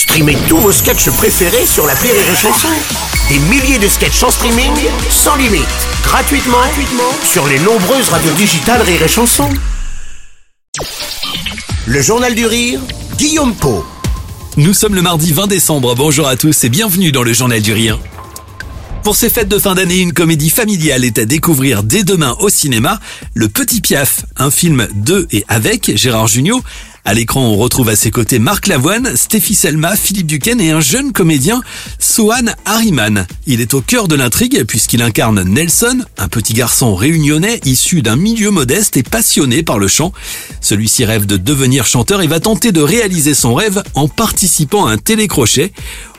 Streamez tous vos sketchs préférés sur la Rire et Chanson. Des milliers de sketchs en streaming, sans limite, gratuitement, sur les nombreuses radios digitales Rire et. Le Journal du Rire, Guillaume Po. Nous sommes le mardi 20 décembre. Bonjour à tous et bienvenue dans le Journal du Rire. Pour ces fêtes de fin d'année, une comédie familiale est à découvrir dès demain au cinéma. Le Petit Piaf, un film de et avec Gérard Jugnot. À l'écran, on retrouve à ses côtés Marc Lavoine, Stéphie Selma, Philippe Duquesne et un jeune comédien, Sohan Harriman. Il est au cœur de l'intrigue puisqu'il incarne Nelson, un petit garçon réunionnais issu d'un milieu modeste et passionné par le chant. Celui-ci rêve de devenir chanteur et va tenter de réaliser son rêve en participant à un télécrochet.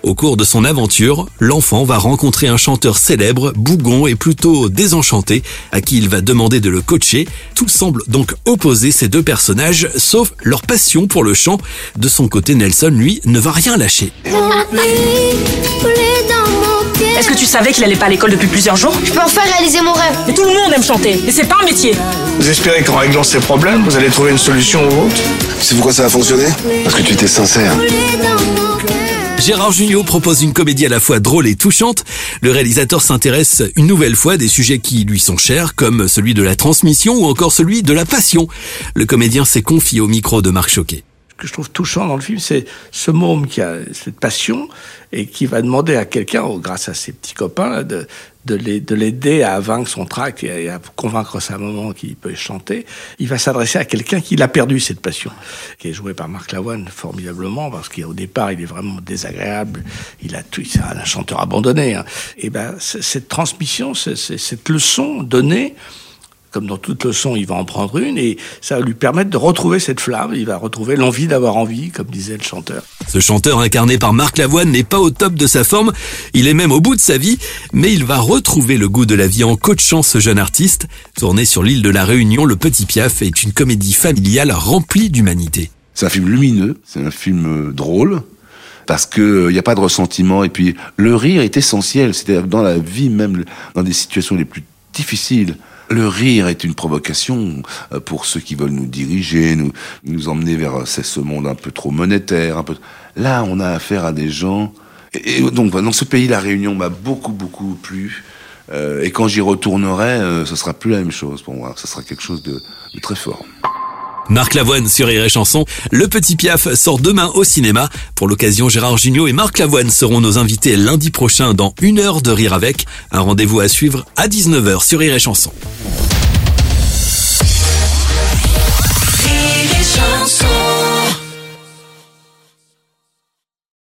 Au cours de son aventure, l'enfant va rencontrer un chanteur célèbre, bougon et plutôt désenchanté, à qui il va demander de le coacher. Tout semble donc opposer ces deux personnages, sauf leur passion pour le chant. De son côté, Nelson, lui, ne va rien lâcher. Est-ce que tu savais qu'il allait pas à l'école depuis plusieurs jours? Je peux enfin réaliser mon rêve. Mais tout le monde aime chanter, et c'est pas un métier. Vous espérez qu'en réglant ces problèmes, vous allez trouver une solution ou autre? C'est pourquoi ça a fonctionné? Parce que tu étais sincère. Gérard Jugnot propose une comédie à la fois drôle et touchante. Le réalisateur s'intéresse une nouvelle fois à des sujets qui lui sont chers, comme celui de la transmission ou encore celui de la passion. Le comédien s'est confié au micro de Marc Choquet que je trouve touchant dans le film, c'est ce môme qui a cette passion et qui va demander à quelqu'un, grâce à ses petits copains, de, de l'aider à vaincre son trac et à convaincre sa maman qu'il peut chanter. Il va s'adresser à quelqu'un qui l'a perdu cette passion, qui est joué par Marc Lavoine formidablement parce qu'au départ il est vraiment désagréable. Il a tout, c'est un chanteur abandonné. Hein. Et ben cette transmission, cette leçon donnée comme dans toute leçon, il va en prendre une et ça va lui permettre de retrouver cette flamme. Il va retrouver l'envie d'avoir envie, comme disait le chanteur. Ce chanteur incarné par Marc Lavoine n'est pas au top de sa forme. Il est même au bout de sa vie, mais il va retrouver le goût de la vie en coachant ce jeune artiste. Tourné sur l'île de la Réunion, Le Petit Piaf est une comédie familiale remplie d'humanité. C'est un film lumineux, c'est un film euh, drôle, parce que il euh, n'y a pas de ressentiment et puis le rire est essentiel. C'est-à-dire dans la vie même, dans des situations les plus difficiles, le rire est une provocation euh, pour ceux qui veulent nous diriger, nous, nous emmener vers euh, ce monde un peu trop monétaire. Un peu... Là, on a affaire à des gens. Et, donc, dans ce pays, la Réunion m'a beaucoup, beaucoup plu. Euh, et quand j'y retournerai, ce sera plus la même chose pour moi. Ce sera quelque chose de, de très fort. Marc Lavoine sur Rire et Chanson. Le Petit Piaf sort demain au cinéma. Pour l'occasion, Gérard Gignot et Marc Lavoine seront nos invités lundi prochain dans une heure de Rire avec. Un rendez-vous à suivre à 19h sur Rire et Chanson.